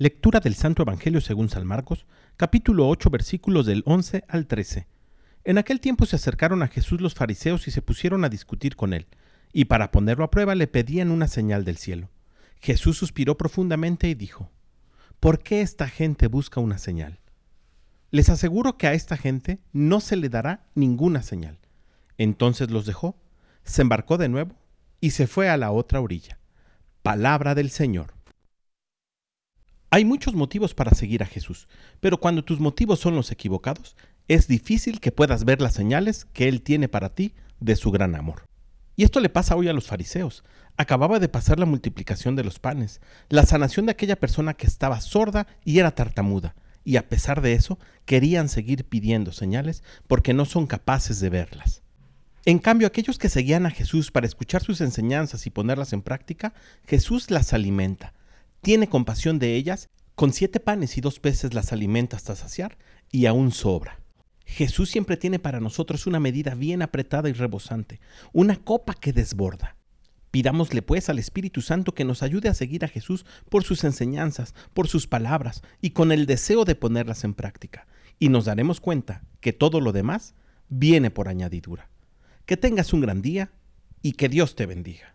Lectura del Santo Evangelio según San Marcos, capítulo 8, versículos del 11 al 13. En aquel tiempo se acercaron a Jesús los fariseos y se pusieron a discutir con él, y para ponerlo a prueba le pedían una señal del cielo. Jesús suspiró profundamente y dijo, ¿Por qué esta gente busca una señal? Les aseguro que a esta gente no se le dará ninguna señal. Entonces los dejó, se embarcó de nuevo y se fue a la otra orilla. Palabra del Señor. Hay muchos motivos para seguir a Jesús, pero cuando tus motivos son los equivocados, es difícil que puedas ver las señales que Él tiene para ti de su gran amor. Y esto le pasa hoy a los fariseos. Acababa de pasar la multiplicación de los panes, la sanación de aquella persona que estaba sorda y era tartamuda, y a pesar de eso querían seguir pidiendo señales porque no son capaces de verlas. En cambio, aquellos que seguían a Jesús para escuchar sus enseñanzas y ponerlas en práctica, Jesús las alimenta, tiene compasión de ellas, con siete panes y dos peces las alimenta hasta saciar, y aún sobra. Jesús siempre tiene para nosotros una medida bien apretada y rebosante, una copa que desborda. Pidámosle pues al Espíritu Santo que nos ayude a seguir a Jesús por sus enseñanzas, por sus palabras y con el deseo de ponerlas en práctica, y nos daremos cuenta que todo lo demás viene por añadidura. Que tengas un gran día y que Dios te bendiga.